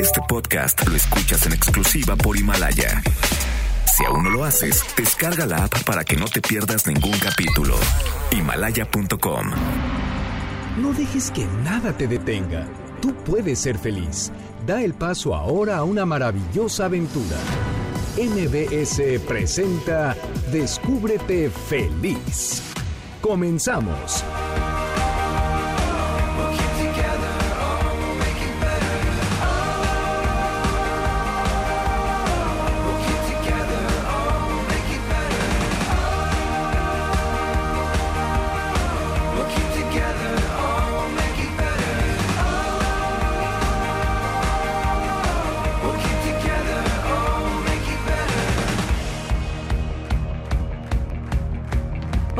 Este podcast lo escuchas en exclusiva por Himalaya. Si aún no lo haces, descarga la app para que no te pierdas ningún capítulo. Himalaya.com. No dejes que nada te detenga. Tú puedes ser feliz. Da el paso ahora a una maravillosa aventura. MBS presenta Descúbrete feliz. Comenzamos.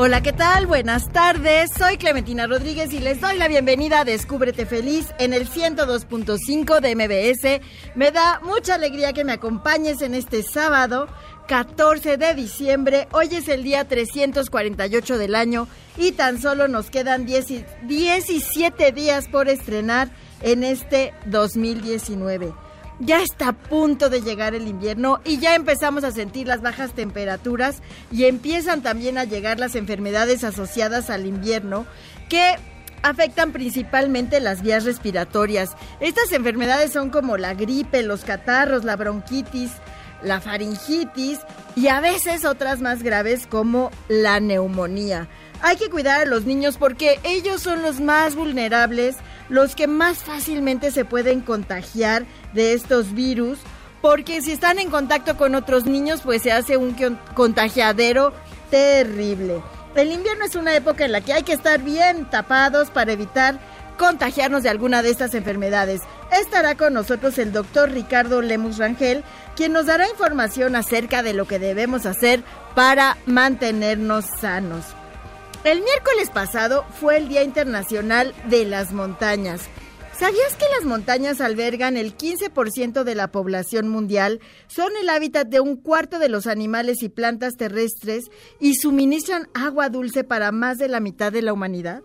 Hola, ¿qué tal? Buenas tardes. Soy Clementina Rodríguez y les doy la bienvenida a Descúbrete Feliz en el 102.5 de MBS. Me da mucha alegría que me acompañes en este sábado, 14 de diciembre. Hoy es el día 348 del año y tan solo nos quedan 10 17 días por estrenar en este 2019 ya está a punto de llegar el invierno y ya empezamos a sentir las bajas temperaturas y empiezan también a llegar las enfermedades asociadas al invierno que afectan principalmente las vías respiratorias. Estas enfermedades son como la gripe, los catarros, la bronquitis, la faringitis y a veces otras más graves como la neumonía. Hay que cuidar a los niños porque ellos son los más vulnerables los que más fácilmente se pueden contagiar de estos virus, porque si están en contacto con otros niños, pues se hace un contagiadero terrible. El invierno es una época en la que hay que estar bien tapados para evitar contagiarnos de alguna de estas enfermedades. Estará con nosotros el doctor Ricardo Lemus Rangel, quien nos dará información acerca de lo que debemos hacer para mantenernos sanos. El miércoles pasado fue el Día Internacional de las Montañas. ¿Sabías que las montañas albergan el 15% de la población mundial, son el hábitat de un cuarto de los animales y plantas terrestres y suministran agua dulce para más de la mitad de la humanidad?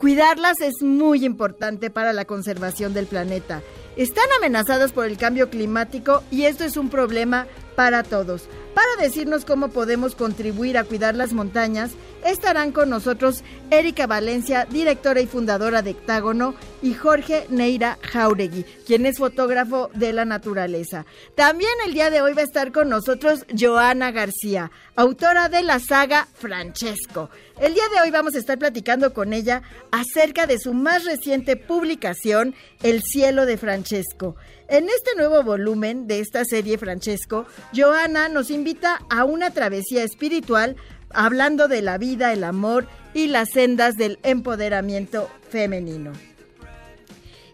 Cuidarlas es muy importante para la conservación del planeta. Están amenazadas por el cambio climático y esto es un problema para todos. Para decirnos cómo podemos contribuir a cuidar las montañas, estarán con nosotros Erika Valencia, directora y fundadora de Hectágono, y Jorge Neira Jauregui, quien es fotógrafo de la naturaleza. También el día de hoy va a estar con nosotros Joana García, autora de la saga Francesco. El día de hoy vamos a estar platicando con ella acerca de su más reciente publicación, El cielo de Francesco. En este nuevo volumen de esta serie Francesco, Joana nos invita a una travesía espiritual hablando de la vida, el amor y las sendas del empoderamiento femenino.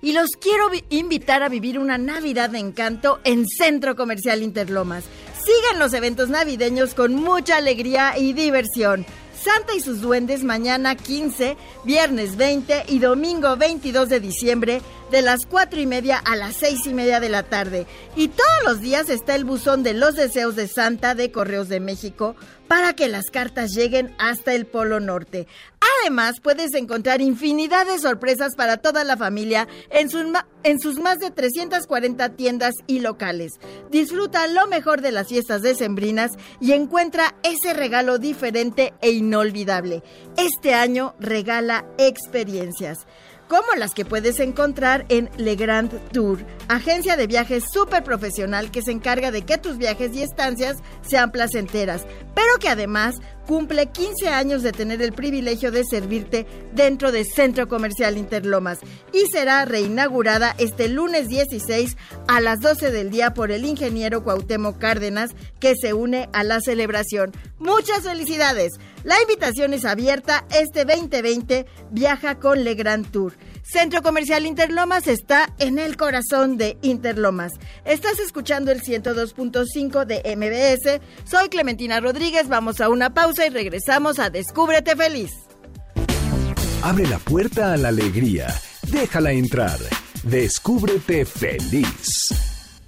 Y los quiero invitar a vivir una Navidad de encanto en Centro Comercial Interlomas. Sigan los eventos navideños con mucha alegría y diversión. Santa y sus duendes mañana 15, viernes 20 y domingo 22 de diciembre de las 4 y media a las 6 y media de la tarde. Y todos los días está el buzón de los deseos de Santa de Correos de México para que las cartas lleguen hasta el Polo Norte. Además, puedes encontrar infinidad de sorpresas para toda la familia en sus, en sus más de 340 tiendas y locales. Disfruta lo mejor de las fiestas decembrinas y encuentra ese regalo diferente e inolvidable. Este año regala experiencias como las que puedes encontrar en Le Grand Tour, agencia de viajes súper profesional que se encarga de que tus viajes y estancias sean placenteras, pero que además cumple 15 años de tener el privilegio de servirte dentro del Centro Comercial Interlomas y será reinaugurada este lunes 16 a las 12 del día por el ingeniero Cuauhtémoc Cárdenas que se une a la celebración. Muchas felicidades. La invitación es abierta este 2020 viaja con Le Grand Tour. Centro Comercial Interlomas está en el corazón de Interlomas. Estás escuchando el 102.5 de MBS. Soy Clementina Rodríguez. Vamos a una pausa y regresamos a Descúbrete Feliz. Abre la puerta a la alegría. Déjala entrar. Descúbrete feliz.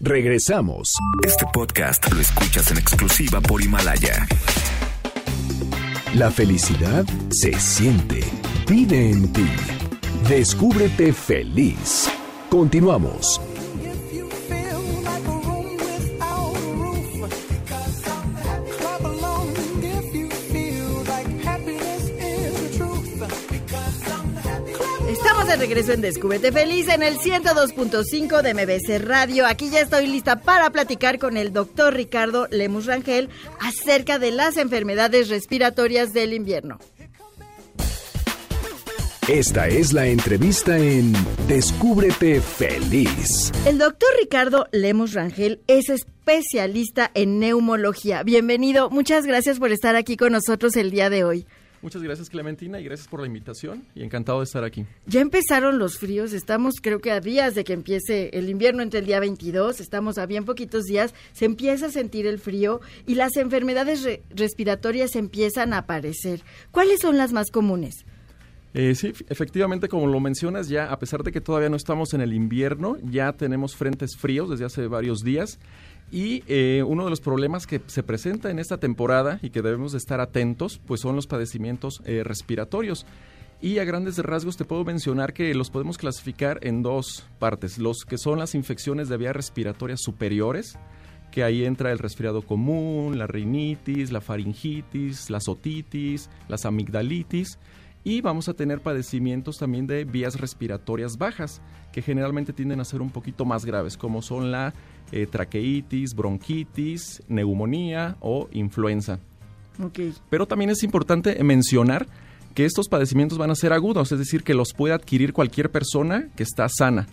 Regresamos. Este podcast lo escuchas en exclusiva por Himalaya. La felicidad se siente. Vive en ti. Descúbrete feliz. Continuamos. Regreso en Descúbrete Feliz en el 102.5 de MBC Radio. Aquí ya estoy lista para platicar con el doctor Ricardo Lemus Rangel acerca de las enfermedades respiratorias del invierno. Esta es la entrevista en Descúbrete Feliz. El doctor Ricardo Lemus Rangel es especialista en neumología. Bienvenido, muchas gracias por estar aquí con nosotros el día de hoy. Muchas gracias Clementina y gracias por la invitación y encantado de estar aquí. Ya empezaron los fríos, estamos creo que a días de que empiece el invierno entre el día 22, estamos a bien poquitos días, se empieza a sentir el frío y las enfermedades respiratorias empiezan a aparecer. ¿Cuáles son las más comunes? Eh, sí, efectivamente, como lo mencionas, ya a pesar de que todavía no estamos en el invierno, ya tenemos frentes fríos desde hace varios días. Y eh, uno de los problemas que se presenta en esta temporada y que debemos de estar atentos, pues son los padecimientos eh, respiratorios. Y a grandes rasgos te puedo mencionar que los podemos clasificar en dos partes. Los que son las infecciones de vías respiratorias superiores, que ahí entra el resfriado común, la rinitis, la faringitis, la otitis, las amigdalitis y vamos a tener padecimientos también de vías respiratorias bajas, que generalmente tienden a ser un poquito más graves, como son la eh, traqueitis, bronquitis, neumonía o influenza. Pero también es importante mencionar que estos padecimientos van a ser agudos, es decir, que los puede adquirir cualquier persona que está sana.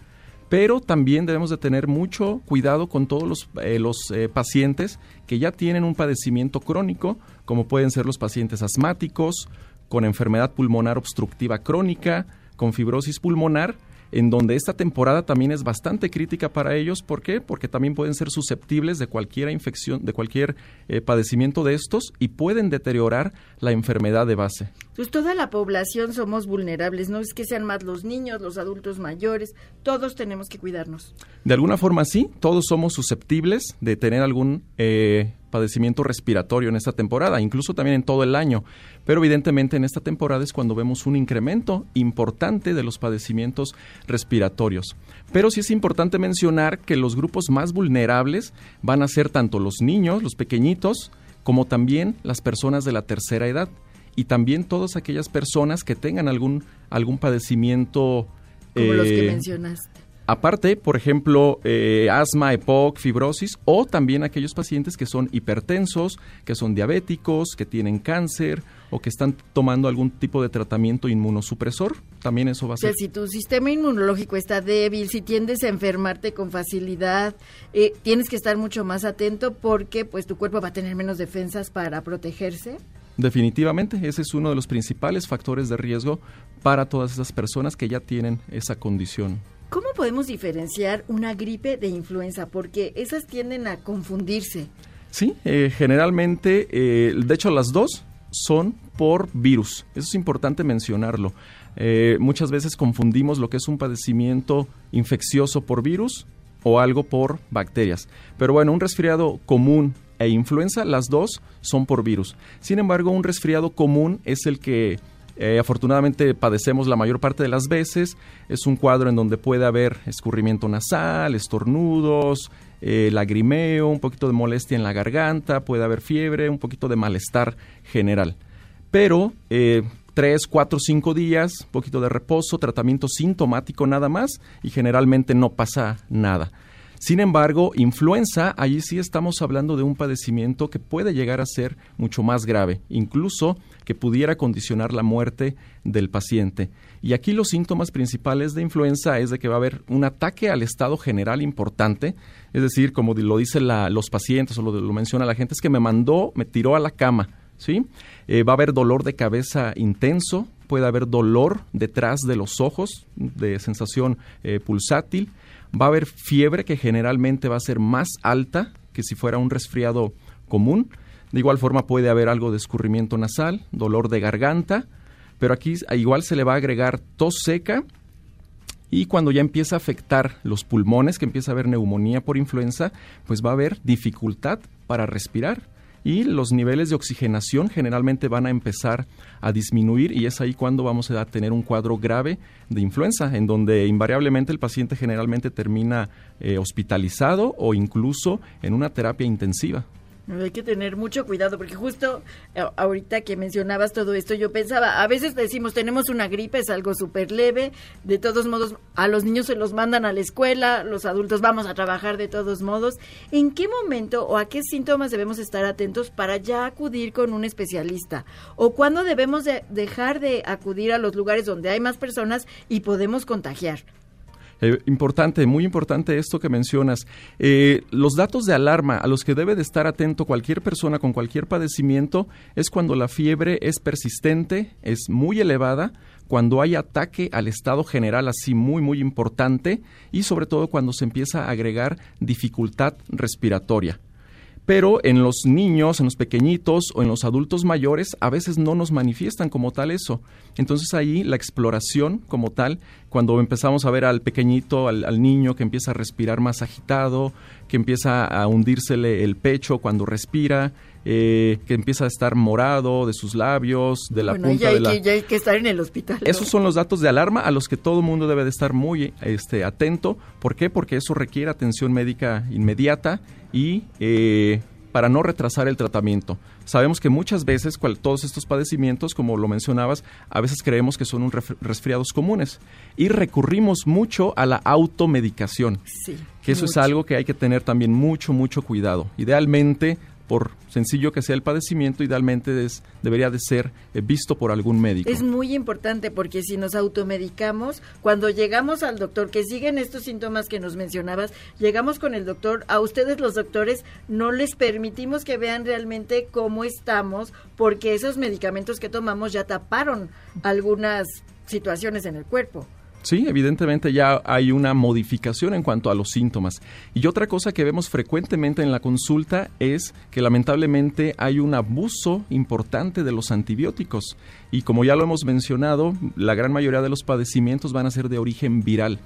Pero también debemos de tener mucho cuidado con todos los, eh, los eh, pacientes que ya tienen un padecimiento crónico, como pueden ser los pacientes asmáticos, con enfermedad pulmonar obstructiva crónica, con fibrosis pulmonar, en donde esta temporada también es bastante crítica para ellos. ¿Por qué? Porque también pueden ser susceptibles de cualquier infección, de cualquier eh, padecimiento de estos y pueden deteriorar la enfermedad de base. Pues toda la población somos vulnerables, no es que sean más los niños, los adultos mayores, todos tenemos que cuidarnos. De alguna forma sí, todos somos susceptibles de tener algún eh, padecimiento respiratorio en esta temporada, incluso también en todo el año. Pero evidentemente en esta temporada es cuando vemos un incremento importante de los padecimientos respiratorios. Pero sí es importante mencionar que los grupos más vulnerables van a ser tanto los niños, los pequeñitos, como también las personas de la tercera edad y también todas aquellas personas que tengan algún, algún padecimiento. Como los que eh, mencionaste. Aparte, por ejemplo, eh, asma, EPOC, fibrosis o también aquellos pacientes que son hipertensos, que son diabéticos, que tienen cáncer o que están tomando algún tipo de tratamiento inmunosupresor, también eso va a ser. O sea, si tu sistema inmunológico está débil, si tiendes a enfermarte con facilidad, eh, tienes que estar mucho más atento porque pues tu cuerpo va a tener menos defensas para protegerse. Definitivamente, ese es uno de los principales factores de riesgo para todas esas personas que ya tienen esa condición. ¿Cómo podemos diferenciar una gripe de influenza? Porque esas tienden a confundirse. Sí, eh, generalmente, eh, de hecho las dos son por virus. Eso es importante mencionarlo. Eh, muchas veces confundimos lo que es un padecimiento infeccioso por virus o algo por bacterias. Pero bueno, un resfriado común e influenza, las dos son por virus. Sin embargo, un resfriado común es el que eh, afortunadamente padecemos la mayor parte de las veces. Es un cuadro en donde puede haber escurrimiento nasal, estornudos, eh, lagrimeo, un poquito de molestia en la garganta, puede haber fiebre, un poquito de malestar general. Pero eh, tres, cuatro, cinco días, un poquito de reposo, tratamiento sintomático nada más y generalmente no pasa nada. Sin embargo, influenza, allí sí estamos hablando de un padecimiento que puede llegar a ser mucho más grave, incluso que pudiera condicionar la muerte del paciente. Y aquí los síntomas principales de influenza es de que va a haber un ataque al estado general importante, es decir, como lo dicen los pacientes o lo, lo, menciona la gente, es que me mandó, me tiró a la cama, ¿sí? Eh, va a haber dolor de cabeza intenso, puede haber dolor detrás de los ojos, de sensación eh, pulsátil, va a haber fiebre que generalmente va a ser más alta que si fuera un resfriado común, de igual forma puede haber algo de escurrimiento nasal, dolor de garganta, pero aquí igual se le va a agregar tos seca y cuando ya empieza a afectar los pulmones, que empieza a haber neumonía por influenza, pues va a haber dificultad para respirar y los niveles de oxigenación generalmente van a empezar a disminuir y es ahí cuando vamos a tener un cuadro grave de influenza, en donde invariablemente el paciente generalmente termina eh, hospitalizado o incluso en una terapia intensiva. Hay que tener mucho cuidado porque justo eh, ahorita que mencionabas todo esto, yo pensaba, a veces decimos, tenemos una gripe, es algo súper leve, de todos modos, a los niños se los mandan a la escuela, los adultos vamos a trabajar de todos modos. ¿En qué momento o a qué síntomas debemos estar atentos para ya acudir con un especialista? ¿O cuándo debemos de dejar de acudir a los lugares donde hay más personas y podemos contagiar? Eh, importante, muy importante esto que mencionas. Eh, los datos de alarma a los que debe de estar atento cualquier persona con cualquier padecimiento es cuando la fiebre es persistente, es muy elevada, cuando hay ataque al estado general así muy muy importante y sobre todo cuando se empieza a agregar dificultad respiratoria pero en los niños, en los pequeñitos o en los adultos mayores a veces no nos manifiestan como tal eso. Entonces ahí la exploración como tal, cuando empezamos a ver al pequeñito, al, niño que empieza a respirar más agitado, que empieza a hundírsele el pecho cuando respira, eh, que empieza a estar morado de sus labios, de la punta de la... Que, ya hay que estar en el hospital. Esos son los datos de alarma a los que todo el mundo debe de estar muy este, atento. ¿Por qué? Porque eso requiere atención médica inmediata y eh, para no retrasar el tratamiento. Sabemos que muchas veces todos estos padecimientos, como lo mencionabas, a veces creemos que son un resfriados comunes y recurrimos mucho a la automedicación. Sí, que eso es algo que hay que tener también mucho, mucho cuidado. Idealmente por sencillo que sea el padecimiento, idealmente es, debería de ser eh, visto por algún médico. Es muy importante porque si nos automedicamos, cuando llegamos al doctor, que siguen estos síntomas que nos mencionabas, llegamos con el doctor, a ustedes los doctores no les permitimos que vean realmente cómo estamos porque esos medicamentos que tomamos ya taparon algunas situaciones en el cuerpo. Sí, evidentemente ya hay una modificación en cuanto a los síntomas. Y otra cosa que vemos frecuentemente en la consulta es que lamentablemente hay un abuso importante de los antibióticos. Y como ya lo hemos mencionado, la gran mayoría de los padecimientos van a ser de origen viral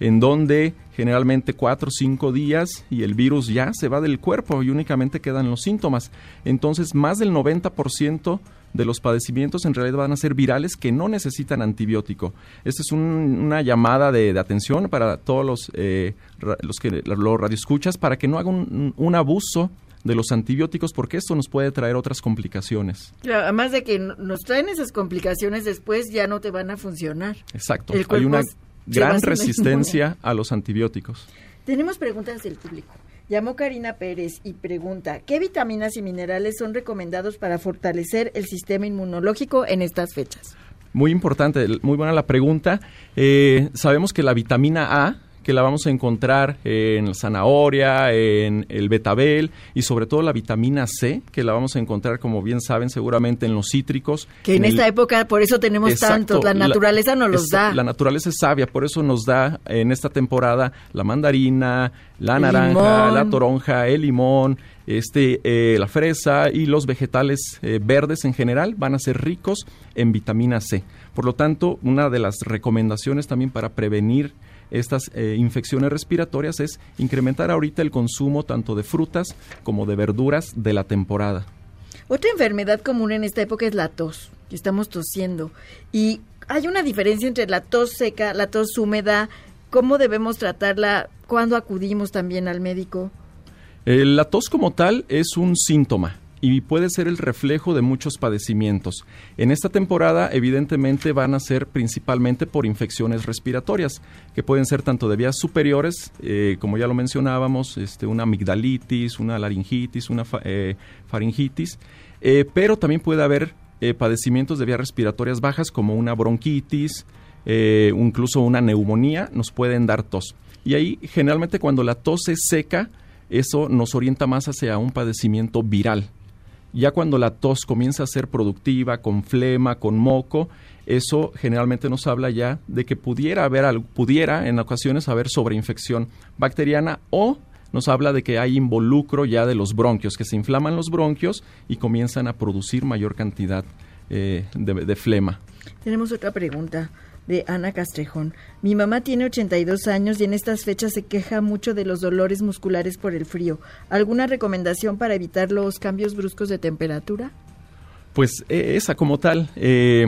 en donde generalmente cuatro o cinco días y el virus ya se va del cuerpo y únicamente quedan los síntomas. Entonces, más del 90% de los padecimientos en realidad van a ser virales que no necesitan antibiótico. Esta es una llamada de, atención para todos los, eh, los que los radioescuchas para que no hagan un, abuso de los antibióticos porque esto nos puede traer otras complicaciones. además de que nos traen esas complicaciones después ya no te van a funcionar. Exacto. Hay una gran resistencia a los antibióticos. Tenemos preguntas del público. Llamó Karina Pérez y pregunta, ¿qué vitaminas y minerales son recomendados para fortalecer el sistema inmunológico en estas fechas? Muy importante, muy buena la pregunta. Eh, sabemos que la vitamina A que la vamos a encontrar en la zanahoria, en el betabel y sobre todo la vitamina C, que la vamos a encontrar, como bien saben, seguramente en los cítricos. Que en, esta época por eso tenemos tantos, la naturaleza nos los da. La naturaleza es sabia, por eso nos da en esta temporada la mandarina, la naranja, la toronja, el limón, este, eh, la fresa y los vegetales eh, verdes en general van a ser ricos en vitamina C. Por lo tanto, una de las recomendaciones también para prevenir estas eh, infecciones respiratorias es incrementar ahorita el consumo tanto de frutas como de verduras de la temporada. Otra enfermedad común en esta época es la tos, que estamos tosiendo. Y hay una diferencia entre la tos seca, la tos húmeda, cómo debemos tratarla, cuándo acudimos también al médico. Eh, la tos como tal es un síntoma y puede ser el reflejo de muchos padecimientos. En esta temporada, evidentemente, van a ser principalmente por infecciones respiratorias, que pueden ser tanto de vías superiores, eh, como ya lo mencionábamos, este, una amigdalitis, una laringitis, una eh, faringitis, eh, pero también puede haber padecimientos de vías respiratorias bajas, como una bronquitis, incluso una neumonía, nos pueden dar tos. Y ahí, generalmente, cuando la tos es seca, eso nos orienta más hacia un padecimiento viral. Ya cuando la tos comienza a ser productiva, con flema, con moco, eso generalmente nos habla ya de que pudiera haber, pudiera en ocasiones haber sobreinfección bacteriana o nos habla de que hay involucro ya de los bronquios, que se inflaman los bronquios y comienzan a producir mayor cantidad eh, de flema. Tenemos otra pregunta de Ana Castrejón. Mi mamá tiene 82 años y en estas fechas se queja mucho de los dolores musculares por el frío. ¿Alguna recomendación para evitar los cambios bruscos de temperatura? Pues e, esa como tal. Eh,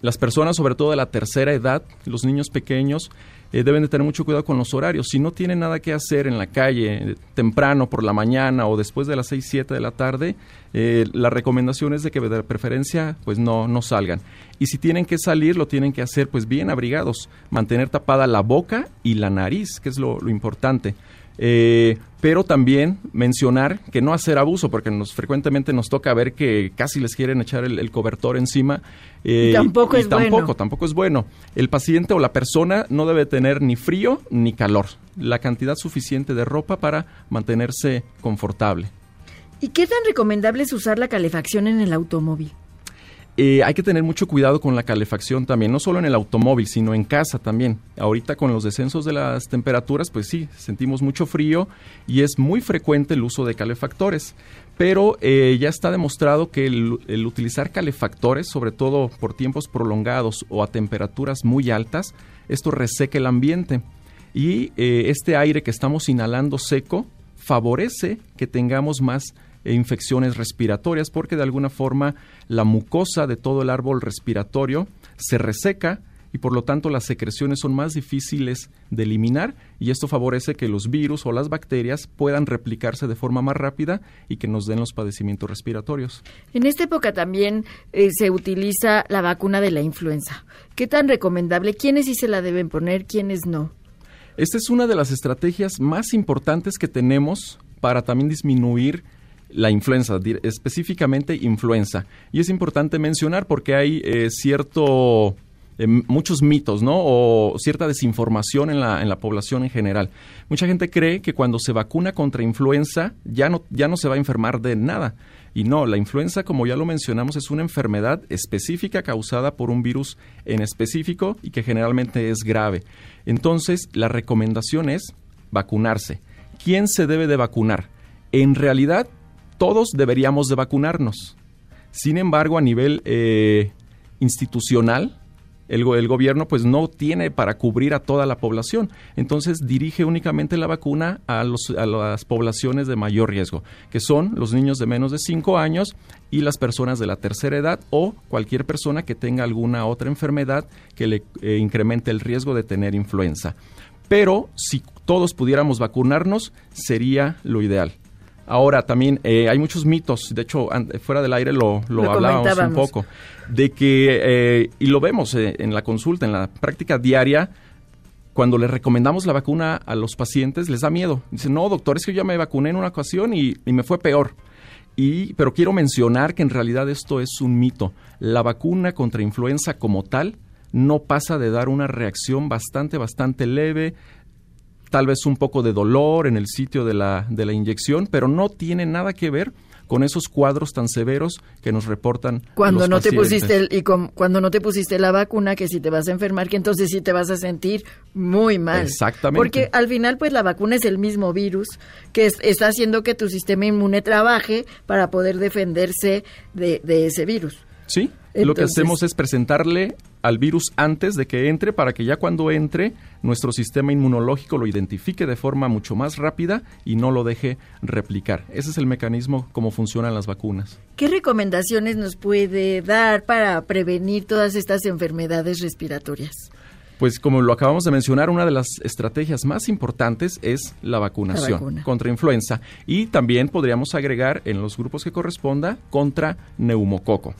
las personas, sobre todo de la tercera edad, los niños pequeños, eh, deben de tener mucho cuidado con los horarios. Si no tienen nada que hacer en la calle eh, temprano por la mañana o después de las 6, 7 de la tarde, eh, la recomendación es de que de preferencia pues no, no salgan. Y si tienen que salir, lo tienen que hacer pues bien abrigados, mantener tapada la boca y la nariz, que es lo, lo importante. Eh, pero también mencionar que no hacer abuso, porque nos frecuentemente nos toca ver que casi les quieren echar el, cobertor encima. Eh, tampoco es tampoco, bueno. Tampoco es bueno. El paciente o la persona no debe tener ni frío ni calor. La cantidad suficiente de ropa para mantenerse confortable. ¿Y qué tan recomendable es usar la calefacción en el automóvil? Eh, hay que tener mucho cuidado con la calefacción también, no solo en el automóvil, sino en casa también. Ahorita con los descensos de las temperaturas, pues sí, sentimos mucho frío y es muy frecuente el uso de calefactores. Pero eh, ya está demostrado que el, utilizar calefactores, sobre todo por tiempos prolongados o a temperaturas muy altas, esto reseca el ambiente. Y eh, este aire que estamos inhalando seco favorece que tengamos más infecciones respiratorias porque de alguna forma la mucosa de todo el árbol respiratorio se reseca y por lo tanto las secreciones son más difíciles de eliminar y esto favorece que los virus o las bacterias puedan replicarse de forma más rápida y que nos den los padecimientos respiratorios. En esta época también eh, se utiliza la vacuna de la influenza. ¿Qué tan recomendable? ¿Quiénes sí se la deben poner? ¿Quiénes no? Esta es una de las estrategias más importantes que tenemos para también disminuir la influenza, específicamente influenza. Y es importante mencionar porque hay eh, cierto eh, muchos mitos, ¿no? O cierta desinformación en la, en la población en general. Mucha gente cree que cuando se vacuna contra influenza ya no, ya no se va a enfermar de nada. Y no, la influenza, como ya lo mencionamos, es una enfermedad específica causada por un virus en específico y que generalmente es grave. Entonces, la recomendación es vacunarse. ¿Quién se debe de vacunar? En realidad, todos deberíamos de vacunarnos. Sin embargo, a nivel eh, institucional, el, gobierno pues no tiene para cubrir a toda la población. Entonces dirige únicamente la vacuna a las poblaciones de mayor riesgo, que son los niños de menos de 5 años y las personas de la tercera edad o cualquier persona que tenga alguna otra enfermedad que le eh, incremente el riesgo de tener influenza. Pero si todos pudiéramos vacunarnos, sería lo ideal. Ahora también eh, hay muchos mitos, de hecho fuera del aire lo, lo, hablábamos un poco, de que, eh, y lo vemos eh, en la consulta, en la práctica diaria, cuando le recomendamos la vacuna a los pacientes les da miedo. Dicen, no, doctor, es que yo ya me vacuné en una ocasión y, y me fue peor. Y, pero quiero mencionar que en realidad esto es un mito. La vacuna contra influenza como tal no pasa de dar una reacción bastante, bastante leve, tal vez un poco de dolor en el sitio de la, de la inyección, pero no tiene nada que ver con esos cuadros tan severos que nos reportan cuando no te pusiste y cuando no te pusiste la vacuna que si te vas a enfermar que entonces sí te vas a sentir muy mal. Exactamente. Porque al final pues la vacuna es el mismo virus que está haciendo que tu sistema inmune trabaje para poder defenderse de, de ese virus. Sí lo que hacemos es presentarle al virus antes de que entre para que ya cuando entre nuestro sistema inmunológico lo identifique de forma mucho más rápida y no lo deje replicar. Ese es el mecanismo como funcionan las vacunas. ¿Qué recomendaciones nos puede dar para prevenir todas estas enfermedades respiratorias? Pues como lo acabamos de mencionar, una de las estrategias más importantes es la vacunación contra influenza y también podríamos agregar en los grupos que corresponda contra neumococo.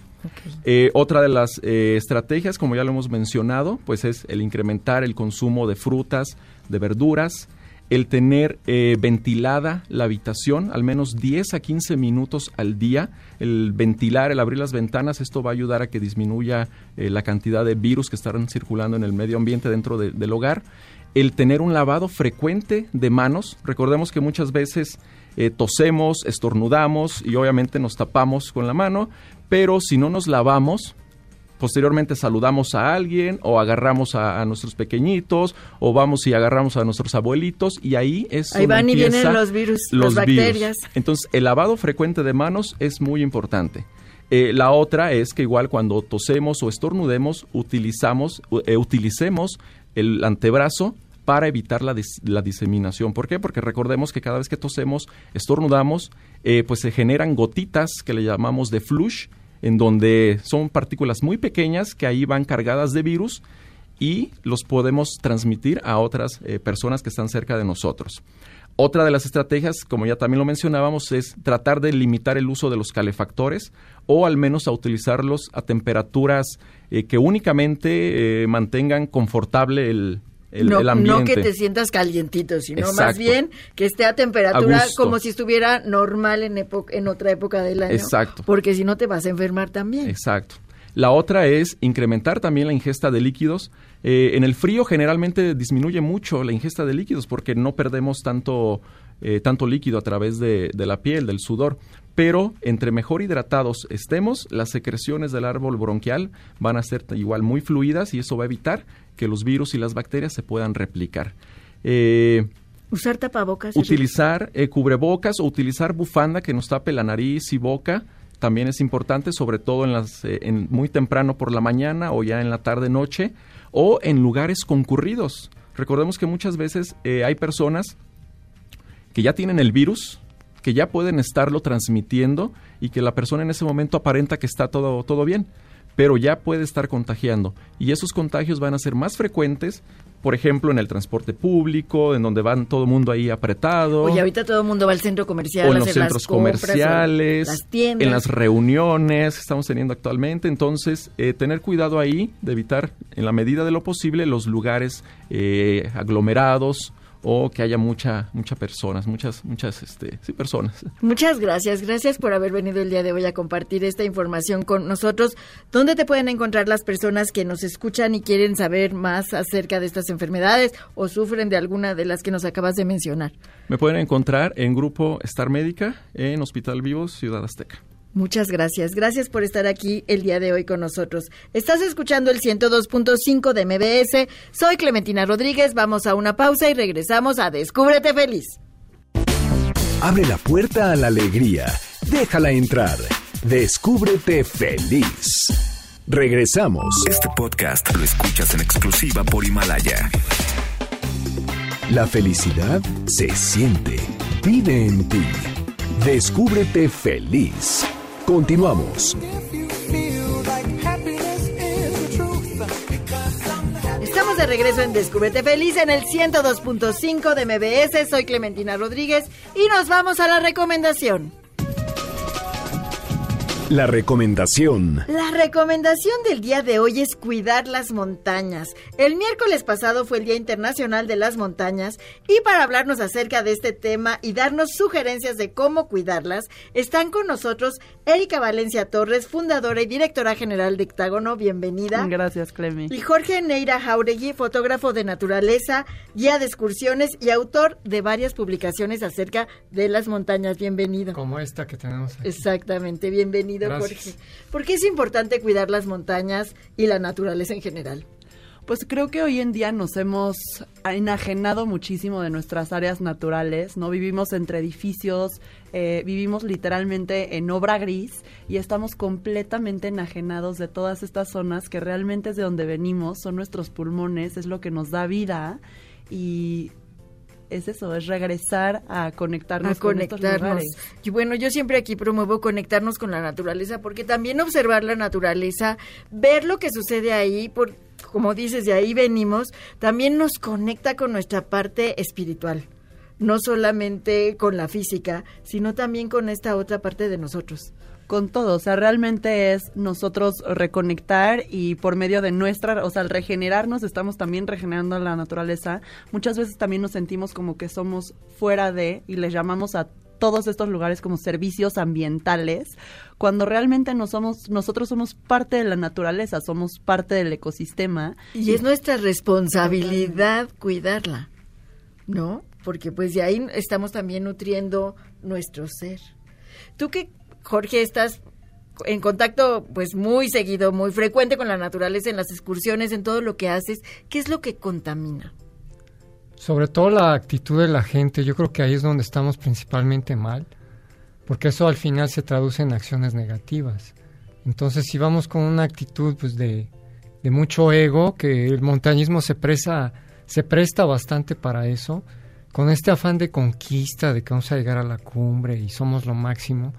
Eh, otra de las eh, estrategias, como ya lo hemos mencionado, pues es el incrementar el consumo de frutas, de verduras, el tener eh, ventilada la habitación al menos 10 a 15 minutos al día, el ventilar, el abrir las ventanas, esto va a ayudar a que disminuya la cantidad de virus que están circulando en el medio ambiente dentro del hogar, el tener un lavado frecuente de manos, recordemos que muchas veces tosemos, estornudamos y obviamente nos tapamos con la mano, pero si no nos lavamos, posteriormente saludamos a alguien o agarramos a, nuestros pequeñitos o vamos y agarramos a nuestros abuelitos y ahí es ahí van y vienen los virus las bacterias. Entonces el lavado frecuente de manos es muy importante. Eh, la otra es que igual cuando tosemos o estornudemos utilizamos eh, utilicemos el antebrazo para evitar la, la, diseminación. ¿Por qué? Porque recordemos que cada vez que tosemos, estornudamos, eh, pues se generan gotitas que le llamamos de flush, en donde son partículas muy pequeñas que ahí van cargadas de virus y los podemos transmitir a otras eh, personas que están cerca de nosotros. Otra de las estrategias, como ya también lo mencionábamos, es tratar de limitar el uso de los calefactores o al menos a utilizarlos a temperaturas eh, que únicamente mantengan confortable el, no, ambiente. No que te sientas calientito, sino más bien que esté a temperatura como si estuviera normal en, en otra época del año. Exacto. Porque si no te vas a enfermar también. Exacto. La otra es incrementar también la ingesta de líquidos. Eh, en el frío generalmente disminuye mucho la ingesta de líquidos porque no perdemos tanto, eh, tanto líquido a través de, la piel, del sudor. Pero entre mejor hidratados estemos, las secreciones del árbol bronquial van a ser igual muy fluidas y eso va a evitar que los virus y las bacterias se puedan replicar. Eh, Usar tapabocas. Utilizar cubrebocas o utilizar bufanda que nos tape la nariz y boca también es importante, sobre todo en las, eh, en muy temprano por la mañana o ya en la tarde noche o en lugares concurridos. Recordemos que muchas veces eh, hay personas que ya tienen el virus, que ya pueden estarlo transmitiendo y que la persona en ese momento aparenta que está todo, todo bien, pero ya puede estar contagiando. Y esos contagios van a ser más frecuentes por ejemplo, en el transporte público, en donde van todo el mundo ahí apretado. Oye, ahorita todo el mundo va al centro comercial. O en los centros comerciales, las tiendas. en las reuniones que estamos teniendo actualmente. Entonces, eh, tener cuidado ahí de evitar, en la medida de lo posible, los lugares eh, aglomerados o que haya mucha muchas personas, muchas muchas este, sí, personas. Muchas gracias, gracias por haber venido el día de hoy a compartir esta información con nosotros. ¿Dónde te pueden encontrar las personas que nos escuchan y quieren saber más acerca de estas enfermedades o sufren de alguna de las que nos acabas de mencionar? Me pueden encontrar en Grupo Star Médica en Hospital Vivos, Ciudad Azteca. Muchas gracias. Gracias por estar aquí el día de hoy con nosotros. Estás escuchando el 102.5 de MBS. Soy Clementina Rodríguez. Vamos a una pausa y regresamos a Descúbrete Feliz. Abre la puerta a la alegría. Déjala entrar. Descúbrete feliz. Regresamos. Este podcast lo escuchas en exclusiva por Himalaya. La felicidad se siente. Vive en ti. Descúbrete feliz. Continuamos. Estamos de regreso en Descúbrete Feliz en el 102.5 de MBS. Soy Clementina Rodríguez y nos vamos a la recomendación. La recomendación. La recomendación del día de hoy es cuidar las montañas. El miércoles pasado fue el Día Internacional de las Montañas y para hablarnos acerca de este tema y darnos sugerencias de cómo cuidarlas, están con nosotros Erika Valencia Torres, fundadora y directora general de Octágono. Bienvenida. Gracias, Clemi. Y Jorge Neira Jauregui, fotógrafo de naturaleza, guía de excursiones y autor de varias publicaciones acerca de las montañas. Bienvenido. Como esta que tenemos aquí. Exactamente, bienvenido. Jorge. ¿Por qué es importante cuidar las montañas y la naturaleza en general? Pues creo que hoy en día nos hemos enajenado muchísimo de nuestras áreas naturales, ¿no? Vivimos entre edificios, eh, vivimos literalmente en obra gris y estamos completamente enajenados de todas estas zonas que realmente es de donde venimos, son nuestros pulmones, es lo que nos da vida y es eso, es regresar a conectarnos con estos lugares. Y bueno, yo siempre aquí promuevo conectarnos con la naturaleza, porque también observar la naturaleza, ver lo que sucede ahí, por, como dices, de ahí venimos, también nos conecta con nuestra parte espiritual. No solamente con la física, sino también con esta otra parte de nosotros con todo, o sea, realmente es nosotros reconectar y por medio de nuestra, o sea, al regenerarnos estamos también regenerando la naturaleza. Muchas veces también nos sentimos como que somos fuera de y les llamamos a todos estos lugares como servicios ambientales, cuando realmente no somos, nosotros somos parte de la naturaleza, somos parte del ecosistema. Y, es nuestra responsabilidad cuidarla, ¿no? Porque pues de ahí estamos también nutriendo nuestro ser. ¿Tú qué Jorge, estás en contacto pues muy seguido, muy frecuente con la naturaleza, en las excursiones, en todo lo que haces. ¿Qué es lo que contamina? Sobre todo la actitud de la gente, yo creo que ahí es donde estamos principalmente mal, porque eso al final se traduce en acciones negativas. Entonces, si vamos con una actitud pues de, de mucho ego, que el montañismo se presta, se presta bastante para eso, con este afán de conquista, de que vamos a llegar a la cumbre y somos lo máximo,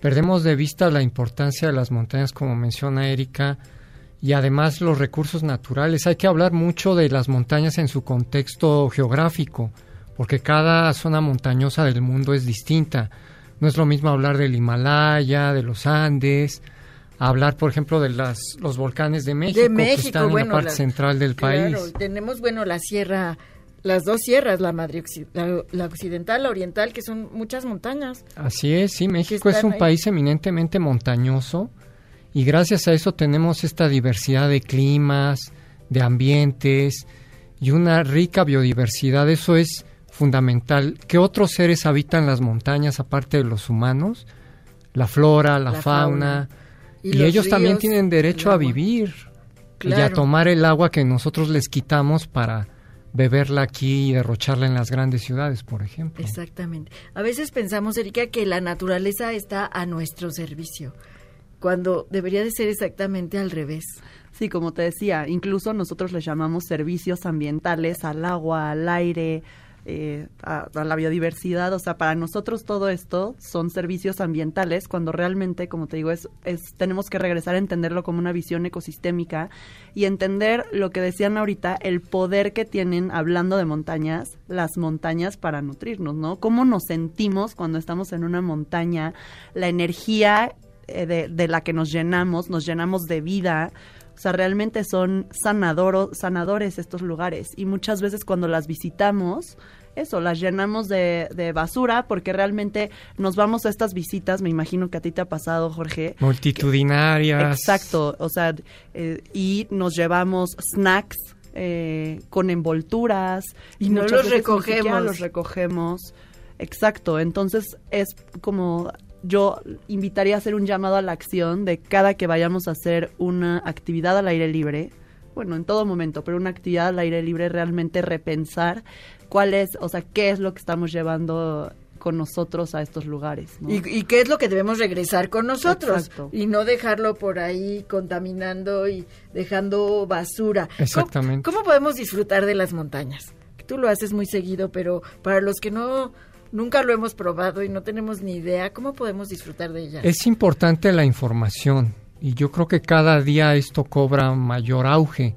perdemos de vista la importancia de las montañas, como menciona Erika, y además los recursos naturales. Hay que hablar mucho de las montañas en su contexto geográfico, porque cada zona montañosa del mundo es distinta. No es lo mismo hablar del Himalaya, de los Andes, hablar, por ejemplo, de las, los volcanes de México, de México que están bueno, en la parte la- central del Claro, país. tenemos, bueno, la sierra, las dos sierras, la, madre la, la occidental, la oriental, que son muchas montañas. Así es, sí, México es un ahí. país eminentemente montañoso y gracias a eso tenemos esta diversidad de climas, de ambientes y una rica biodiversidad. Eso es fundamental. ¿Qué otros seres habitan las montañas aparte de los humanos? La flora, la, La fauna. fauna. Y, los ellos también tienen derecho a vivir y a tomar el agua que nosotros les quitamos para beberla aquí y derrocharla en las grandes ciudades, por ejemplo. Exactamente. A veces pensamos, Erika, que la naturaleza está a nuestro servicio, cuando debería de ser exactamente al revés. Sí, como te decía, incluso nosotros les llamamos servicios ambientales al agua, al aire, eh, a, la biodiversidad. O sea, para nosotros todo esto son servicios ambientales cuando realmente, como te digo, es, es tenemos que regresar a entenderlo como una visión ecosistémica y entender lo que decían ahorita, el poder que tienen, hablando de montañas, las montañas para nutrirnos, ¿no? Cómo nos sentimos cuando estamos en una montaña, la energía eh, de, de la que nos llenamos, nos llenamos de vida. O sea, realmente son sanadoro, sanadores estos lugares. Y muchas veces cuando las visitamos, eso, las llenamos de, de basura porque realmente nos vamos a estas visitas, me imagino que a ti te ha pasado, Jorge. Multitudinarias. Exacto, o sea, eh, y nos llevamos snacks eh, con envolturas. Y no los recogemos. los recogemos. Exacto, entonces es como yo invitaría a hacer un llamado a la acción de cada que vayamos a hacer una actividad al aire libre, bueno, en todo momento, pero una actividad al aire libre realmente repensar cuál es, o sea, qué es lo que estamos llevando con nosotros a estos lugares. ¿no? ¿Y, y qué es lo que debemos regresar con nosotros? Exacto. Y no dejarlo por ahí contaminando y dejando basura. Exactamente. ¿Cómo, cómo podemos disfrutar de las montañas? Tú lo haces muy seguido, pero para los que no nunca lo hemos probado y no tenemos ni idea, ¿cómo podemos disfrutar de ellas? Es importante la información y yo creo que cada día esto cobra mayor auge.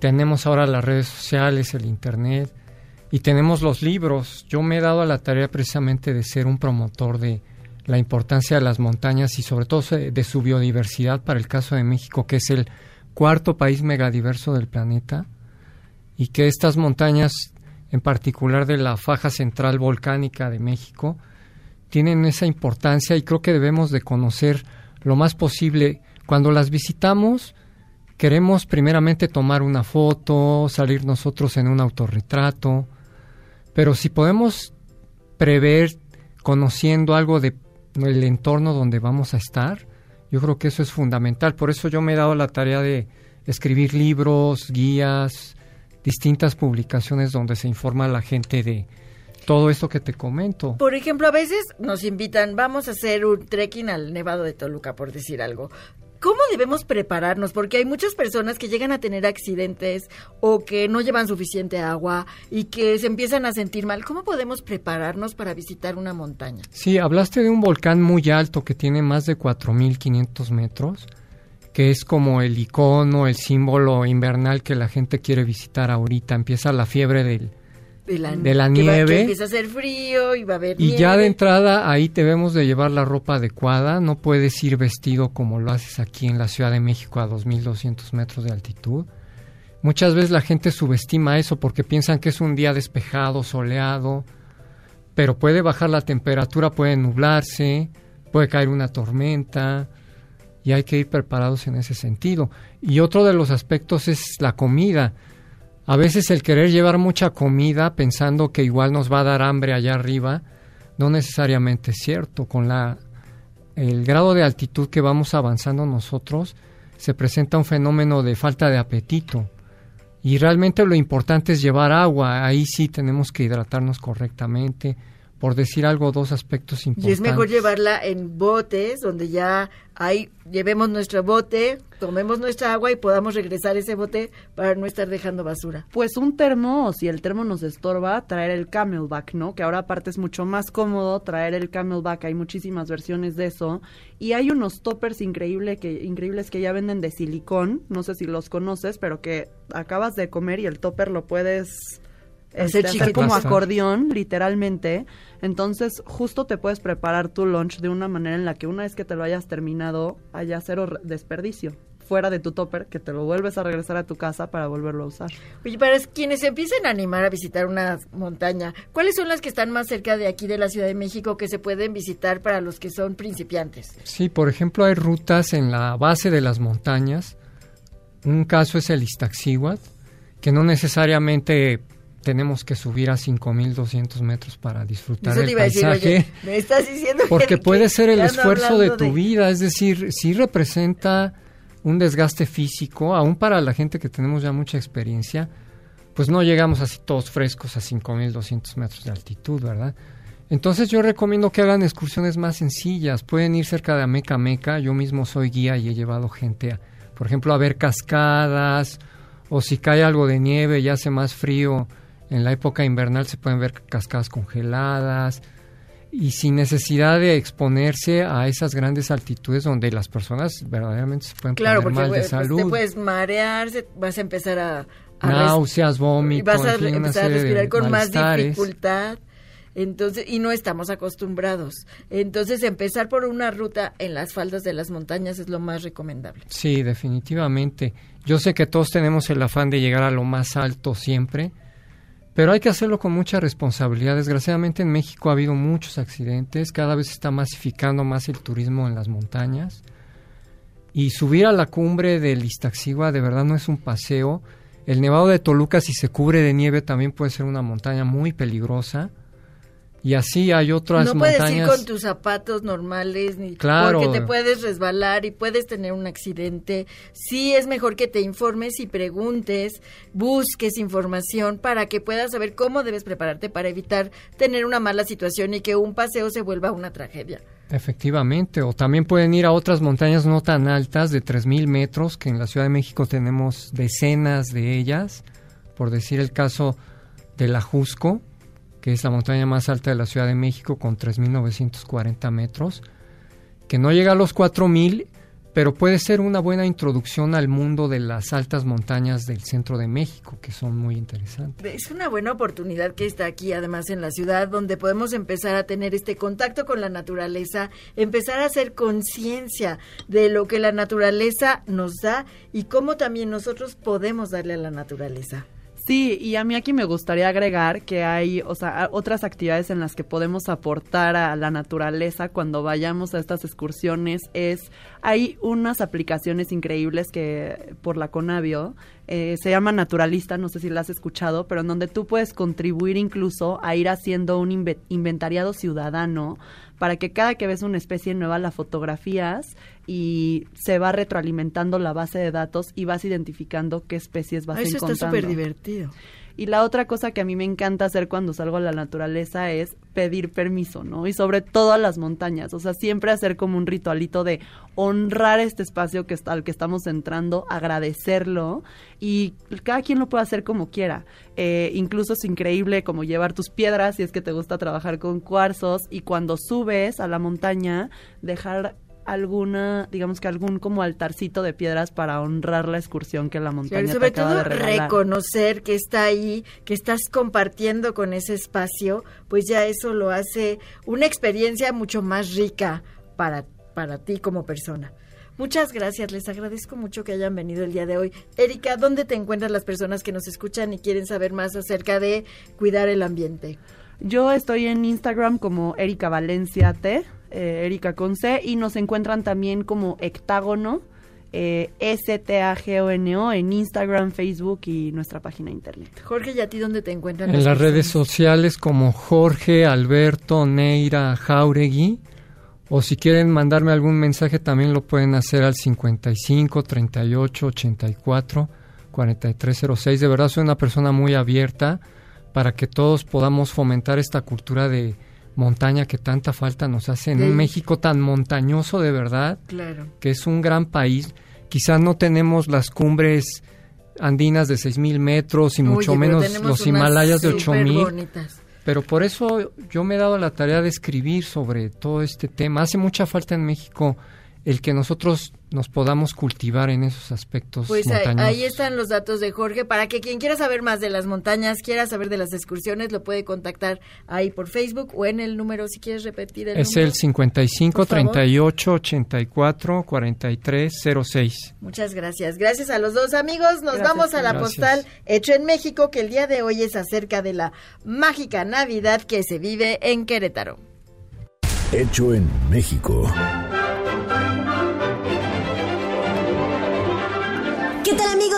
Tenemos ahora las redes sociales, el Internet y tenemos los libros. Yo me he dado a la tarea precisamente de ser un promotor de la importancia de las montañas y sobre todo de su biodiversidad para el caso de México, que es el cuarto país megadiverso del planeta y que estas montañas, en particular de la faja central volcánica de México, tienen esa importancia y creo que debemos de conocer lo más posible. Cuando las visitamos, queremos primeramente tomar una foto, salir nosotros en un autorretrato, pero si podemos prever conociendo algo de el entorno donde vamos a estar, yo creo que eso es fundamental. Por eso yo me he dado la tarea de escribir libros, guías, distintas publicaciones donde se informa a la gente de todo esto que te comento. Por ejemplo, a veces nos invitan, vamos a hacer un trekking al Nevado de Toluca, por decir algo. ¿Cómo debemos prepararnos? Porque hay muchas personas que llegan a tener accidentes o que no llevan suficiente agua y que se empiezan a sentir mal. ¿Cómo podemos prepararnos para visitar una montaña? Sí, hablaste de un volcán muy alto que tiene más de 4.500 metros, que es como el icono, el símbolo invernal que la gente quiere visitar ahorita. Empieza la fiebre del... De la, De la que va- nieve. que empieza a hacer frío y va a haber Y nieve. ya de entrada ahí debemos de llevar la ropa adecuada, no puedes ir vestido como lo haces aquí en la Ciudad de México a 2.200 metros de altitud. Muchas veces la gente subestima eso porque piensan que es un día despejado, soleado, pero puede bajar la temperatura, puede nublarse, puede caer una tormenta y hay que ir preparados en ese sentido. Y otro de los aspectos es la comida. A veces el querer llevar mucha comida pensando que igual nos va a dar hambre allá arriba, no necesariamente es cierto. Con la el grado de altitud que vamos avanzando nosotros, se presenta un fenómeno de falta de apetito. Y realmente lo importante es llevar agua. Ahí sí tenemos que hidratarnos correctamente, por decir algo, dos aspectos Y importantes. es mejor llevarla en botes, donde ya hay, llevemos nuestro bote, tomemos nuestra agua y podamos regresar ese bote para no estar dejando basura. Pues un termo, o si el termo nos estorba, traer el camelback, ¿no? Que ahora aparte es mucho más cómodo traer el camelback, hay muchísimas versiones de eso. Y hay unos toppers increíble que, increíbles que ya venden de silicón, no sé si los conoces, pero que acabas de comer y el topper lo puedes Hacer este, hacer como chiquito. acordeón, literalmente. Entonces, justo te puedes preparar tu lunch de una manera en la que una vez que te lo hayas terminado, haya cero desperdicio fuera de tu topper, que te lo vuelves a regresar a tu casa para volverlo a usar. Oye, para quienes se empiecen a animar a visitar una montaña, ¿cuáles son las que están más cerca de aquí de la Ciudad de México que se pueden visitar para los que son principiantes? Sí, por ejemplo, hay rutas en la base de las montañas. Un caso es el Iztaccíhuatl, que no necesariamente tenemos que subir a 5.200 metros para disfrutar Eso iba a decir, paisaje. oye, me estás diciendo que- Porque que puede ser el esfuerzo de tu vida, es decir, sí representa un desgaste físico, aún para la gente que tenemos ya mucha experiencia, pues no llegamos así todos frescos a 5.200 metros de altitud, ¿verdad? Entonces yo recomiendo que hagan excursiones más sencillas, pueden ir cerca de Ameca Meca, yo mismo soy guía y he llevado gente, a, por ejemplo, a ver cascadas, o si cae algo de nieve y hace más frío, en la época invernal se pueden ver cascadas congeladas, y sin necesidad de exponerse a esas grandes altitudes donde las personas verdaderamente se pueden Claro, poner mal de pues, salud. te puedes marear, vas a empezar a... náuseas, y vómitos, vas a en fin, una empezar a respirar con más dificultad. Entonces, y no estamos acostumbrados. Entonces, empezar por una ruta en las faldas de las montañas es lo más recomendable. Sí, definitivamente. Yo sé que todos tenemos el afán de llegar a lo más alto siempre, pero hay que hacerlo con mucha responsabilidad. Desgraciadamente en México ha habido muchos accidentes, cada vez se está masificando más el turismo en las montañas. Y subir a la cumbre del Iztaccíhuatl de verdad no es un paseo. El Nevado de Toluca, si se cubre de nieve, también puede ser una montaña muy peligrosa. Y así hay otras no puedes montañas. ir con tus zapatos normales ni Claro. porque te puedes resbalar y puedes tener un accidente. Sí es mejor que te informes y preguntes, busques información para que puedas saber cómo debes prepararte para evitar tener una mala situación y que un paseo se vuelva una tragedia. Efectivamente, o también pueden ir a otras montañas no tan altas de 3.000 metros, que en la Ciudad de México tenemos decenas de ellas, por decir el caso de la Jusco, que es la montaña más alta de la Ciudad de México con 3.940 metros, que no llega a los 4.000, pero puede ser una buena introducción al mundo de las altas montañas del centro de México, que son muy interesantes. Es una buena oportunidad que está aquí, además, en la ciudad, donde podemos empezar a tener este contacto con la naturaleza, empezar a hacer conciencia de lo que la naturaleza nos da y cómo también nosotros podemos darle a la naturaleza. Sí, y a mí aquí me gustaría agregar que hay, o sea, otras actividades en las que podemos aportar a la naturaleza cuando vayamos a estas excursiones es, hay unas aplicaciones increíbles que por la Conavio eh, se llama Naturalista, no sé si la has escuchado, pero en donde tú puedes contribuir incluso a ir haciendo un inve- inventariado ciudadano para que cada que ves una especie nueva la fotografías y se va retroalimentando la base de datos y vas identificando qué especies vas Ah, Eso está encontrando. súper divertido. Y la otra cosa que a mí me encanta hacer cuando salgo a la naturaleza es pedir permiso, ¿no? Y sobre todo a las montañas, o sea, siempre hacer como un ritualito de honrar este espacio que está, al que estamos entrando, agradecerlo y cada quien lo puede hacer como quiera. Eh, incluso es increíble como llevar tus piedras si es que te gusta trabajar con cuarzos y cuando subes a la montaña dejar alguna, digamos que algún como altarcito de piedras para honrar la excursión que la montaña Claro, y te sobre acaba todo de regalar. reconocer que está ahí, que estás compartiendo con ese espacio, pues ya eso lo hace una experiencia mucho más rica para, para ti como persona. Muchas gracias, les agradezco mucho que hayan venido el día de hoy. Erika, ¿dónde te encuentran las personas que nos escuchan y quieren saber más acerca de cuidar el ambiente? Yo estoy en Instagram como Erika Valencia T, eh, Erika con C, y nos encuentran también como Hectágono, eh, S-T-A-G-O-N-O, en Instagram, Facebook y nuestra página de internet. Jorge, ¿y a ti dónde te encuentran? En las redes sociales como Jorge Alberto Neira Jauregui. O si quieren mandarme algún mensaje también lo pueden hacer al 55 38 84 4306. De verdad soy una persona muy abierta para que todos podamos fomentar esta cultura de montaña que tanta falta nos hace en un México tan montañoso de verdad, claro. que es un gran país. Quizás no tenemos las cumbres andinas de 6.000 metros y mucho menos los Himalayas de 8.000. Pero por eso yo me he dado la tarea de escribir sobre todo este tema. Hace mucha falta en México el que nosotros nos podamos cultivar en esos aspectos. Pues ahí, están los datos de Jorge para que quien quiera saber más de las montañas, quiera saber de las excursiones, lo puede contactar ahí por Facebook o en el número, si quieres repetir el es número. Es el 55 38 84 43 06. Muchas gracias. Gracias a los dos amigos. Nos vamos a la postal hecho en México, que el día de hoy es acerca de la mágica Navidad que se vive en Querétaro. Hecho en México.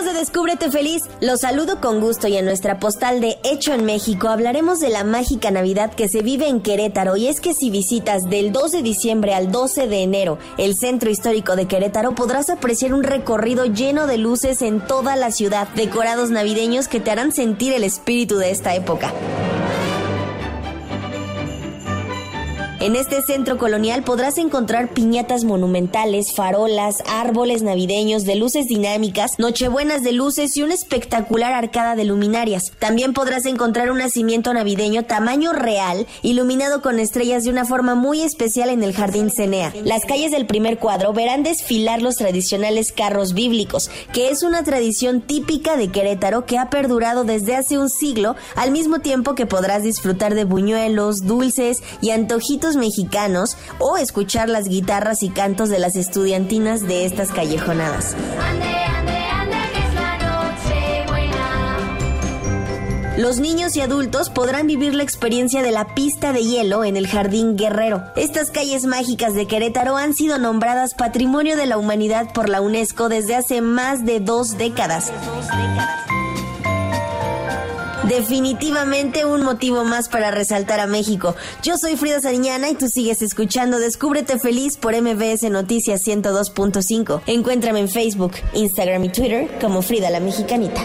De Descúbrete Feliz? Los saludo con gusto y en nuestra postal de Hecho en México hablaremos de la mágica Navidad que se vive en Querétaro y es que si visitas del 2 de diciembre al 12 de enero el centro histórico de Querétaro podrás apreciar un recorrido lleno de luces en toda la ciudad, decorados navideños que te harán sentir el espíritu de esta época. En este centro colonial podrás encontrar piñatas monumentales, farolas, árboles navideños de luces dinámicas, nochebuenas de luces y una espectacular arcada de luminarias. También podrás encontrar un nacimiento navideño tamaño real, iluminado con estrellas de una forma muy especial en el Jardín Cenea. Las calles del primer cuadro verán desfilar los tradicionales carros bíblicos, que es una tradición típica de Querétaro que ha perdurado desde hace un siglo, al mismo tiempo que podrás disfrutar de buñuelos, dulces y antojitos mexicanos o escuchar las guitarras y cantos de las estudiantinas de estas callejonadas. Los niños y adultos podrán vivir la experiencia de la pista de hielo en el Jardín Guerrero. Estas calles mágicas de Querétaro han sido nombradas Patrimonio de la Humanidad por la UNESCO desde hace más de dos décadas. Definitivamente un motivo más para resaltar a México. Yo soy Frida Sariñana y tú sigues escuchando Descúbrete Feliz por MBS Noticias 102.5. Encuéntrame en Facebook, Instagram y Twitter como Frida la Mexicanita.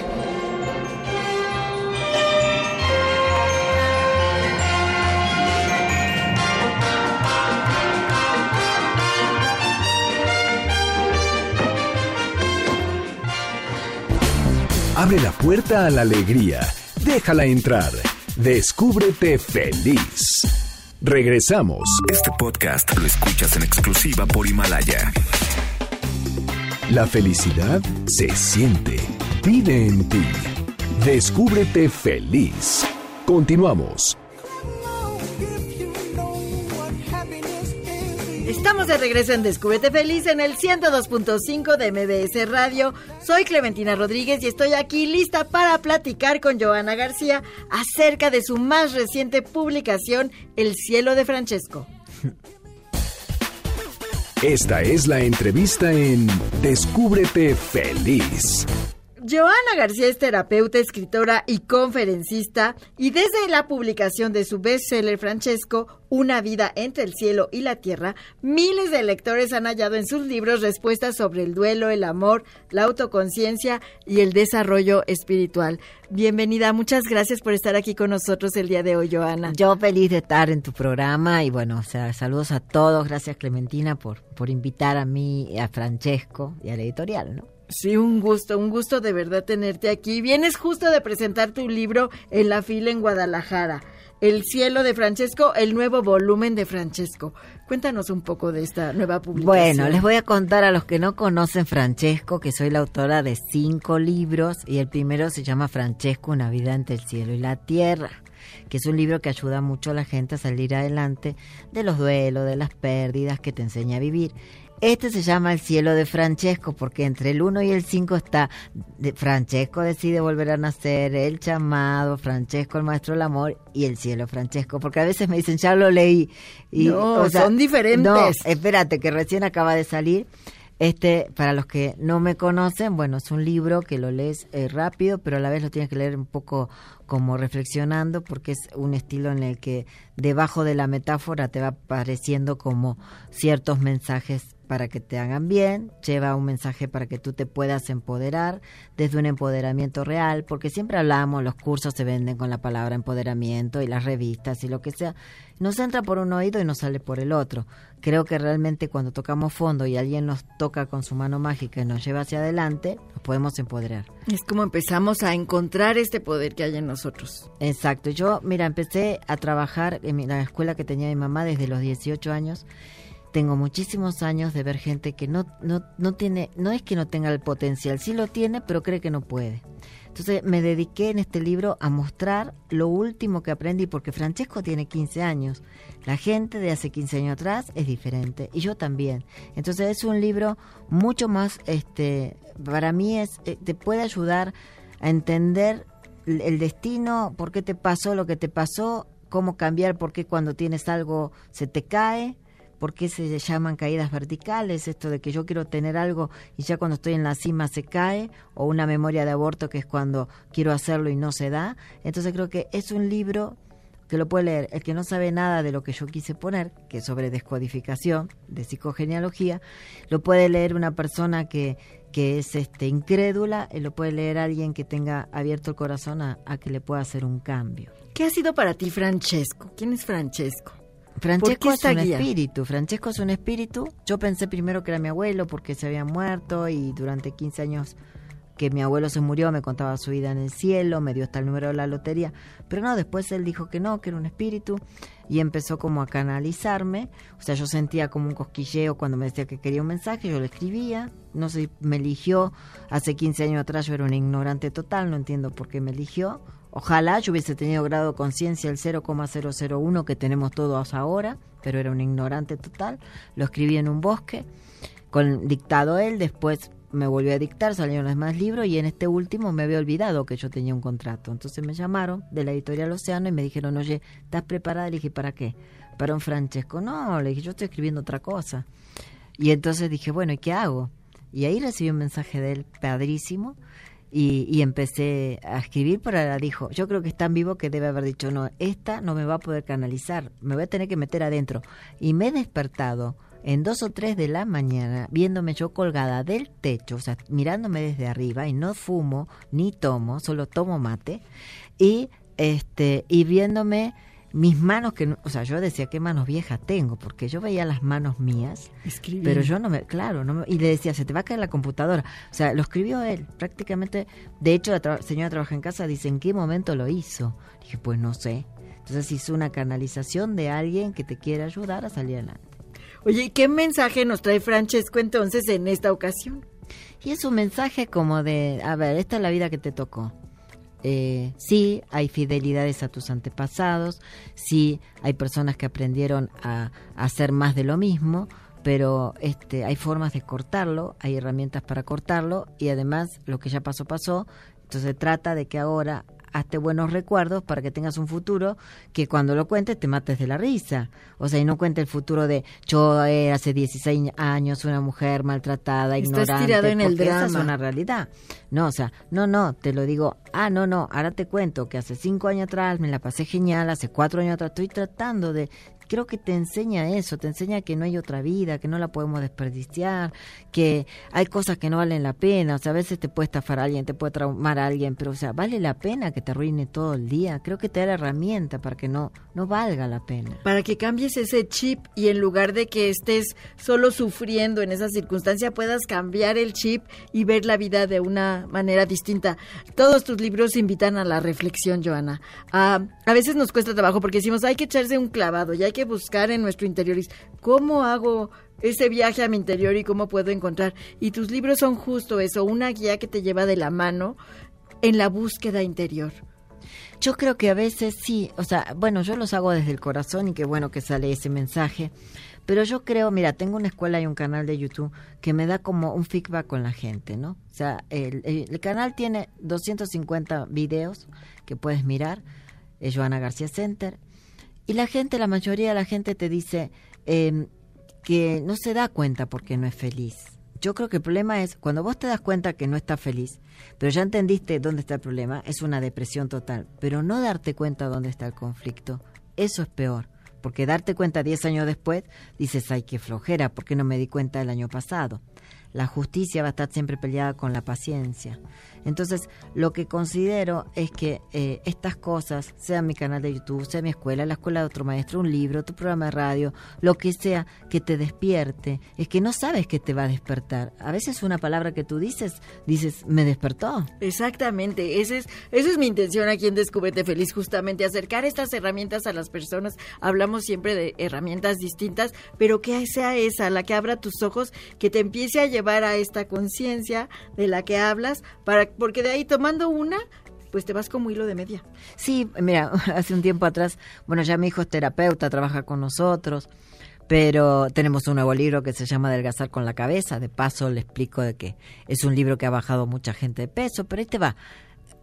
Abre la puerta a la alegría Déjala entrar. Descúbrete feliz. Regresamos. Este podcast lo escuchas en exclusiva por Himalaya. La felicidad se siente. Vive en ti. Descúbrete feliz. Continuamos. Estamos de regreso en Descúbrete Feliz en el 102.5 de MBS Radio. Soy Clementina Rodríguez y estoy aquí lista para platicar con Joana García acerca de su más reciente publicación, El cielo de Francesco. Esta es la entrevista en Descúbrete Feliz. Joana García es terapeuta, escritora y conferencista y desde la publicación de su bestseller Francesco, Una vida entre el cielo y la tierra, miles de lectores han hallado en sus libros respuestas sobre el duelo, el amor, la autoconciencia y el desarrollo espiritual. Bienvenida, muchas gracias por estar aquí con nosotros el día de hoy, Joana. Yo feliz de estar en tu programa y bueno, saludos a todos, gracias Clementina por, por invitar a mí, a Francesco y a la editorial, ¿no? Sí, un gusto, un gusto de verdad tenerte aquí. Vienes justo de presentar tu libro en la fila en Guadalajara. El cielo de Francesco, el nuevo volumen de Francesco. Cuéntanos un poco de esta nueva publicación. Bueno, les voy a contar a los que no conocen Francesco que soy la autora de cinco libros y el primero se llama Francesco, una vida entre el cielo y la tierra que es un libro que ayuda mucho a la gente a salir adelante de los duelos, de las pérdidas, que te enseña a vivir. Este se llama El cielo de Francesco porque entre el 1 y el 5 está Francesco decide volver a nacer, el chamado, Francesco el maestro del amor y el cielo Francesco, porque a veces me dicen, ya lo leí. Y, no, son diferentes. No, espérate, que recién acaba de salir. Este, para los que no me conocen, bueno, es un libro que lo lees eh, rápido, pero a la vez lo tienes que leer un poco como reflexionando, porque es un estilo en el que debajo de la metáfora te va apareciendo como ciertos mensajes para que te hagan bien, lleva un mensaje para que tú te puedas empoderar desde un empoderamiento real, porque siempre hablamos, los cursos se venden con la palabra empoderamiento y las revistas y lo que sea, nos entra por un oído y nos sale por el otro. Creo que realmente cuando tocamos fondo y alguien nos toca con su mano mágica y nos lleva hacia adelante, nos podemos empoderar. Es como empezamos a encontrar este poder que hay en nosotros. Exacto. Yo, mira, empecé a trabajar en la escuela que tenía mi mamá desde los 18 años tengo muchísimos años de ver gente que no, no, no tiene, no es que no tenga el potencial, sí lo tiene, pero cree que no puede. Entonces me dediqué en este libro a mostrar lo último que aprendí, porque Francesco tiene 15 años. La gente de hace 15 años atrás es diferente, y yo también. Entonces es un libro mucho más, este, para mí es, eh, te puede ayudar a entender el destino, por qué te pasó lo que te pasó, cómo cambiar, por qué cuando tienes algo se te cae, por qué se llaman caídas verticales, esto de que yo quiero tener algo y ya cuando estoy en la cima se cae, o una memoria de aborto que es cuando quiero hacerlo y no se da. Entonces creo que es un libro que lo puede leer el que no sabe nada de lo que yo quise poner, que es sobre descodificación, de psicogenealogía, lo puede leer una persona que, que es este incrédula, y lo puede leer alguien que tenga abierto el corazón a, a que le pueda hacer un cambio. ¿Qué ha sido para ti Francesco? ¿Quién es Francesco? Francesco es un espíritu, Francesco es un espíritu. Yo pensé primero que era mi abuelo porque se había muerto y durante 15 años que mi abuelo se murió me contaba su vida en el cielo, me dio hasta el número de la lotería, pero no, después él dijo que no, que era un espíritu y empezó como a canalizarme, o sea, yo sentía como un cosquilleo cuando me decía que quería un mensaje, yo lo escribía, no sé, me eligió, hace 15 años atrás yo era un ignorante total, no entiendo por qué me eligió, Ojalá yo hubiese tenido grado de conciencia el 0,001 que tenemos todos ahora, pero era un ignorante total. Lo escribí en un bosque, con dictado él, después me volvió a dictar, salieron los demás libros y en este último me había olvidado que yo tenía un contrato. Entonces me llamaron de la editorial Océano y me dijeron, oye, ¿estás preparada? Le dije, ¿para qué? Para un Francesco. No, le dije, yo estoy escribiendo otra cosa. Y entonces dije, bueno, ¿y qué hago? Y ahí recibí un mensaje de él padrísimo y, empecé a escribir, pero ahora dijo, yo creo que es tan vivo que debe haber dicho, no, esta no me va a poder canalizar, me voy a tener que meter adentro. Y me he despertado en dos o tres de la mañana, viéndome yo colgada del techo, o sea, mirándome desde arriba, y no fumo ni tomo, solo tomo mate, y este, y viéndome mis manos que o sea yo decía qué manos viejas tengo porque yo veía las manos mías pero yo no me claro no y le decía se te va a caer la computadora o sea lo escribió él prácticamente. De hecho la señora trabaja en casa dice en qué momento lo hizo dije pues no sé entonces hizo una canalización de alguien que te quiere ayudar a salir adelante. Oye qué mensaje nos trae Francesco entonces en esta ocasión y es un mensaje como de a ver esta es la vida que te tocó eh, sí hay fidelidades a tus antepasados, sí hay personas que aprendieron a, hacer más de lo mismo, pero este, hay formas de cortarlo, hay herramientas para cortarlo y además lo que ya pasó pasó, entonces trata de que ahora hazte buenos recuerdos para que tengas un futuro que cuando lo cuentes te mates de la risa. O sea, y no cuente el futuro de yo era hace 16 años una mujer maltratada, Estás ignorante. Tirado en el drama. Esa es una realidad. No, o sea, no, no, te lo digo, ah, no, no, ahora te cuento que hace cinco años atrás me la pasé genial, hace cuatro años atrás estoy tratando de creo que te enseña eso, te enseña que no hay otra vida, que no la podemos desperdiciar, que hay cosas que no valen la pena, o sea, a veces te puede estafar a alguien, te puede traumar a alguien, pero o sea, vale la pena que te arruine todo el día. Creo que te da la herramienta para que no no valga la pena. Para que cambies ese chip y en lugar de que estés solo sufriendo en esa circunstancia, puedas cambiar el chip y ver la vida de una manera distinta. Todos tus libros invitan a la reflexión, Joana. a veces nos cuesta trabajo porque decimos, hay que echarse un clavado y hay que buscar en nuestro interior. ¿Cómo hago ese viaje a mi interior y cómo puedo encontrar? Y tus libros son justo eso, una guía que te lleva de la mano en la búsqueda interior. Yo creo que a veces sí, o sea, bueno, yo los hago desde el corazón y qué bueno que sale ese mensaje, pero yo creo, mira, tengo una escuela y un canal de YouTube que me da como un feedback con la gente, ¿no? O sea, el, canal tiene 250 videos que puedes mirar, Joana García Center, y la gente, la mayoría de la gente te dice eh, que no se da cuenta porque no es feliz. Yo creo que el problema es cuando vos te das cuenta que no estás feliz, pero ya entendiste dónde está el problema, es una depresión total. Pero no darte cuenta dónde está el conflicto Eso es peor. Porque darte cuenta 10 años después, dices, ay, qué flojera, ¿por qué no me di cuenta el año pasado? La justicia va a estar siempre peleada con la paciencia. Entonces, lo que considero es que eh, estas cosas, sea mi canal de YouTube, sea mi escuela, la escuela de otro maestro, un libro, tu programa de radio, lo que sea que te despierte, es que no sabes que te va a despertar. A veces una palabra que tú dices, dices, me despertó. Exactamente, esa es, esa es mi intención aquí en Descúbrete Feliz, justamente acercar estas herramientas a las personas. Hablamos siempre de herramientas distintas, pero que sea esa, la que abra tus ojos, que te empiece a llevar a esta conciencia de la que hablas para porque de ahí tomando una, pues te vas como hilo de media. Sí, mira, hace un tiempo atrás, bueno, ya mi hijo es terapeuta, trabaja con nosotros, pero tenemos un nuevo libro que se llama Adelgazar con la cabeza. De paso le explico de que es un libro que ha bajado mucha gente de peso, pero ahí te va.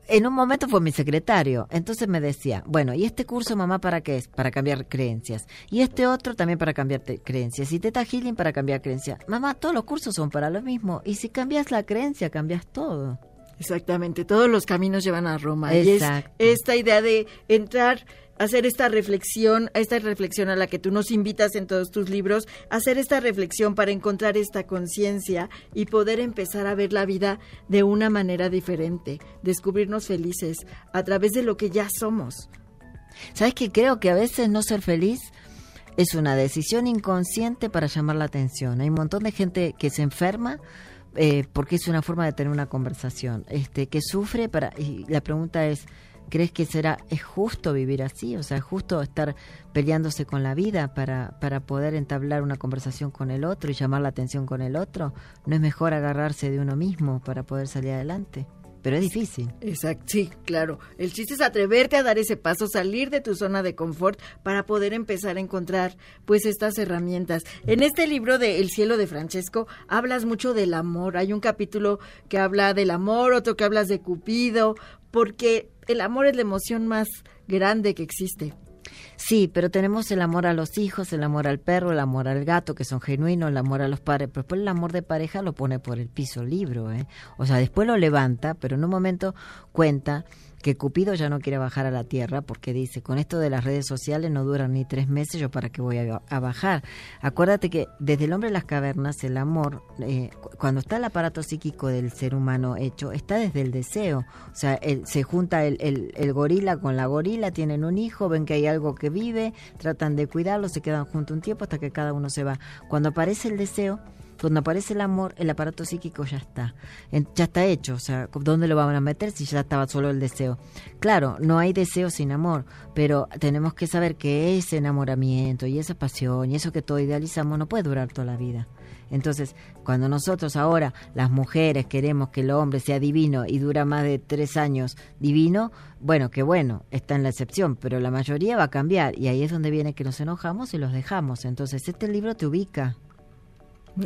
En un momento fue mi secretario, entonces me decía, bueno, ¿y este curso, mamá, para qué es? Para cambiar creencias. Y este otro también para cambiar creencias. Y Teta Healing para cambiar creencias. Mamá, todos los cursos son para lo mismo. Y si cambias la creencia, cambias todo. Exactamente, todos los caminos llevan a Roma. Y es esta idea de entrar, hacer esta reflexión, esta reflexión a la que tú nos invitas en todos tus libros, hacer esta reflexión para encontrar esta conciencia y poder empezar a ver la vida de una manera diferente, descubrirnos felices a través de lo que ya somos. ¿Sabes que creo que a veces no ser feliz es una decisión inconsciente para llamar la atención? Hay un montón de gente que se enferma eh, porque es una forma de tener una conversación, este, que sufre para, y la pregunta es, ¿crees que será, es justo vivir así? O sea, es justo estar peleándose con la vida para, para poder entablar una conversación con el otro y llamar la atención con el otro. ¿No es mejor agarrarse de uno mismo para poder salir adelante? Pero es difícil. Exacto, sí, claro. El chiste es atreverte a dar ese paso, salir de tu zona de confort para poder empezar a encontrar pues estas herramientas. En este libro de El cielo de Francesco hablas mucho del amor. Hay un capítulo que habla del amor, otro que hablas de Cupido, porque el amor es la emoción más grande que existe. Sí, pero tenemos el amor a los hijos, el amor al perro, el amor al gato, que son genuinos, el amor a los padres, pero después el amor de pareja lo pone por el piso libro, ¿eh? O sea, después lo levanta, pero en un momento cuenta que Cupido ya no quiere bajar a la tierra porque dice, con esto de las redes sociales no duran ni tres meses, yo para qué voy a, bajar. Acuérdate que desde el hombre de las cavernas, el amor, eh, cuando está el aparato psíquico del ser humano hecho, está desde el deseo. O sea, se junta el, el, el, gorila con la gorila, tienen un hijo, ven que hay algo que vive, tratan de cuidarlo, se quedan junto un tiempo hasta que cada uno se va. Cuando aparece el deseo, cuando aparece el amor, el aparato psíquico ya está, ya está hecho, o sea, ¿dónde lo van a meter si ya estaba solo el deseo? Claro, no hay deseo sin amor, pero tenemos que saber que ese enamoramiento y esa pasión y eso que todo idealizamos no puede durar toda la vida. Entonces, cuando nosotros ahora, las mujeres, queremos que el hombre sea divino y dura más de tres años divino, bueno, qué bueno, está en la excepción, pero la mayoría va a cambiar y ahí es donde viene que nos enojamos y los dejamos. Entonces, este libro te ubica.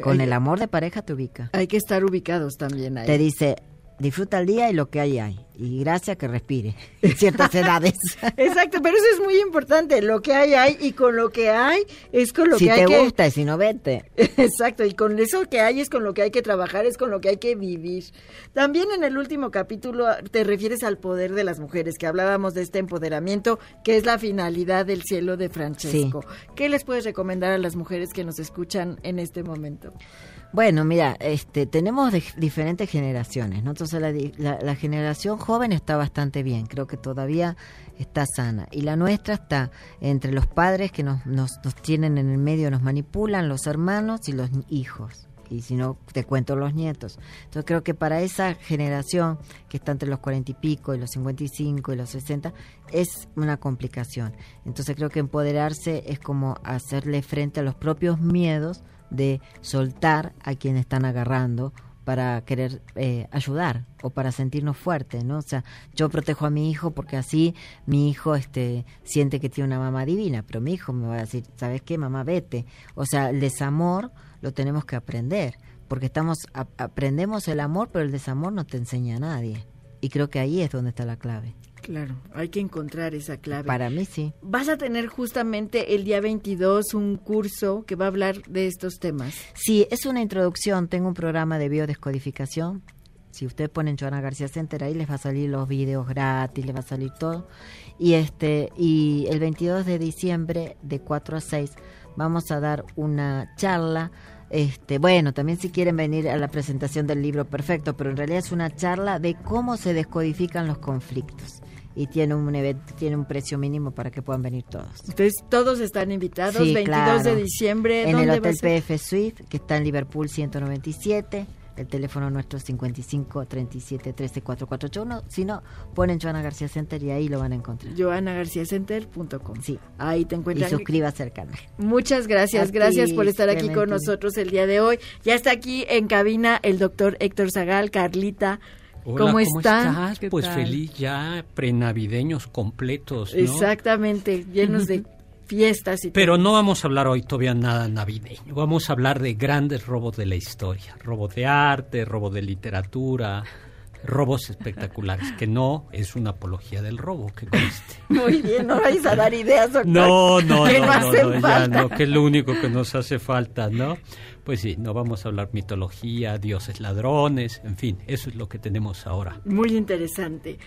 Con el amor de pareja te ubica. Hay que estar ubicados también ahí. Te dice, disfruta el día y lo que hay hay. Y gracias que respire en ciertas edades. Exacto, pero eso es muy importante. Lo que hay hay y con lo que hay es con lo que hay que... Si te gusta y si no, vete. Exacto, y con eso que hay es con lo que hay que trabajar, es con lo que hay que vivir. También en el último capítulo te refieres al poder de las mujeres, que hablábamos de este empoderamiento, que es la finalidad del cielo de Francesco. ¿Qué les puedes recomendar a las mujeres que nos escuchan en este momento? Bueno, mira, este, tenemos diferentes generaciones, ¿no? Entonces la, generación joven está bastante bien, creo que todavía está sana. Y la nuestra está entre los padres que nos, nos, nos tienen en el medio, nos manipulan, los hermanos y los hijos y si no te cuento los nietos. Entonces creo que para esa generación que está entre los cuarenta y pico y los cincuenta y cinco y los sesenta es una complicación. Entonces creo que empoderarse es como hacerle frente a los propios miedos de soltar a quien están agarrando para querer eh, ayudar o para sentirnos fuertes, ¿no? O sea, yo protejo a mi hijo porque así mi hijo este siente que tiene una mamá divina, pero mi hijo me va a decir, ¿sabes qué, mamá, vete? O sea, el desamor lo tenemos que aprender, porque estamos aprendemos el amor, pero el desamor no te enseña a nadie. Y creo que ahí es donde está la clave. Claro, hay que encontrar esa clave. Para mí sí. Vas a tener justamente el día 22 un curso que va a hablar de estos temas. Sí, es una introducción. Tengo un programa de biodescodificación Si ustedes ponen Joana García Center, ahí les va a salir los videos gratis, les va a salir todo. Y este y el 22 de diciembre de 4 a 6 vamos a dar una charla este, bueno, también si quieren venir a la presentación del libro, perfecto, pero en realidad es una charla de cómo se descodifican los conflictos y tiene un tiene un precio mínimo para que puedan venir todos. Entonces todos están invitados, 22 de diciembre. En el Hotel PF Suite, que está en Liverpool 197. El teléfono nuestro es 55 37 13 4481. Si no, ponen Joana García Center y ahí lo van a encontrar. JoanaGarciaCenter.com. Sí. Ahí te encuentran. Y suscríbase al canal. Muchas gracias. gracias por estar aquí con nosotros el día de hoy. Ya está aquí en cabina el doctor Héctor Zagal, Carlita. Hola, ¿Cómo, estás? Pues feliz ya, prenavideños completos. Exactamente, llenos de fiestas y Pero no vamos a hablar hoy todavía nada navideño. Vamos a hablar de grandes robos de la historia. Robos de arte, robos de literatura, robos espectaculares, que no es una apología del robo, que conste. Muy bien, no vais a dar ideas, doctor. No, no, no, no, no, ya no, que es lo único que nos hace falta, ¿no? Pues sí, no vamos a hablar mitología, dioses ladrones, en fin, eso es lo que tenemos ahora. Muy interesante.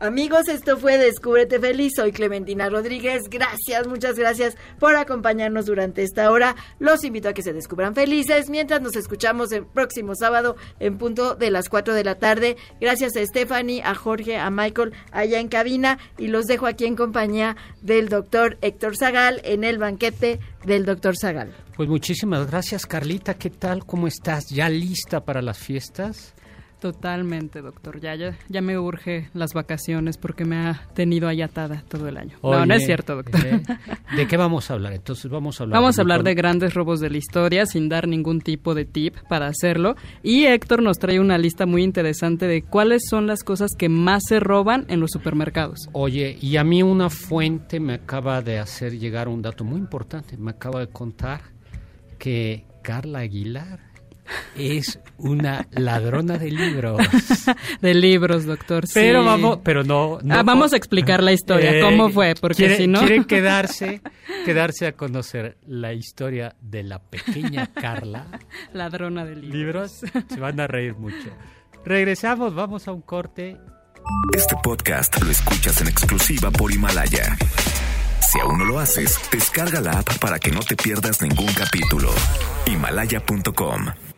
Amigos, esto fue Descúbrete Feliz. Soy Clementina Rodríguez. Gracias, muchas gracias por acompañarnos durante esta hora. Los invito a que se descubran felices mientras nos escuchamos el próximo sábado en punto de las 4 de la tarde. Gracias a Stephanie, a Jorge, a Michael allá en cabina y los dejo aquí en compañía del doctor Héctor Zagal en el banquete del doctor Zagal. Pues muchísimas gracias, Carlita. ¿Qué tal? ¿Cómo estás? ¿Ya lista para las fiestas? Totalmente, doctor. Ya, ya, me urge las vacaciones porque me ha tenido ahí atada todo el año. no, no es cierto, doctor. ¿de, qué vamos a hablar? Entonces vamos a hablar. Vamos a hablar de grandes robos de la historia sin dar ningún tipo de tip para hacerlo. Y Héctor nos trae una lista muy interesante de cuáles son las cosas que más se roban en los supermercados. Oye, y a mí una fuente me acaba de hacer llegar un dato muy importante. Me acaba de contar que Carla Aguilar es una ladrona de libros. de libros, doctor. Pero vamos, pero no. ah, vamos a explicar la historia, eh, cómo fue, porque si no. Quieren quedarse, quedarse a conocer la historia de la pequeña Carla. Ladrona de libros. libros. Se van a reír mucho. Regresamos, vamos a un corte. Este podcast lo escuchas en exclusiva por Himalaya. Si aún no lo haces, descarga la app para que no te pierdas ningún capítulo. Himalaya.com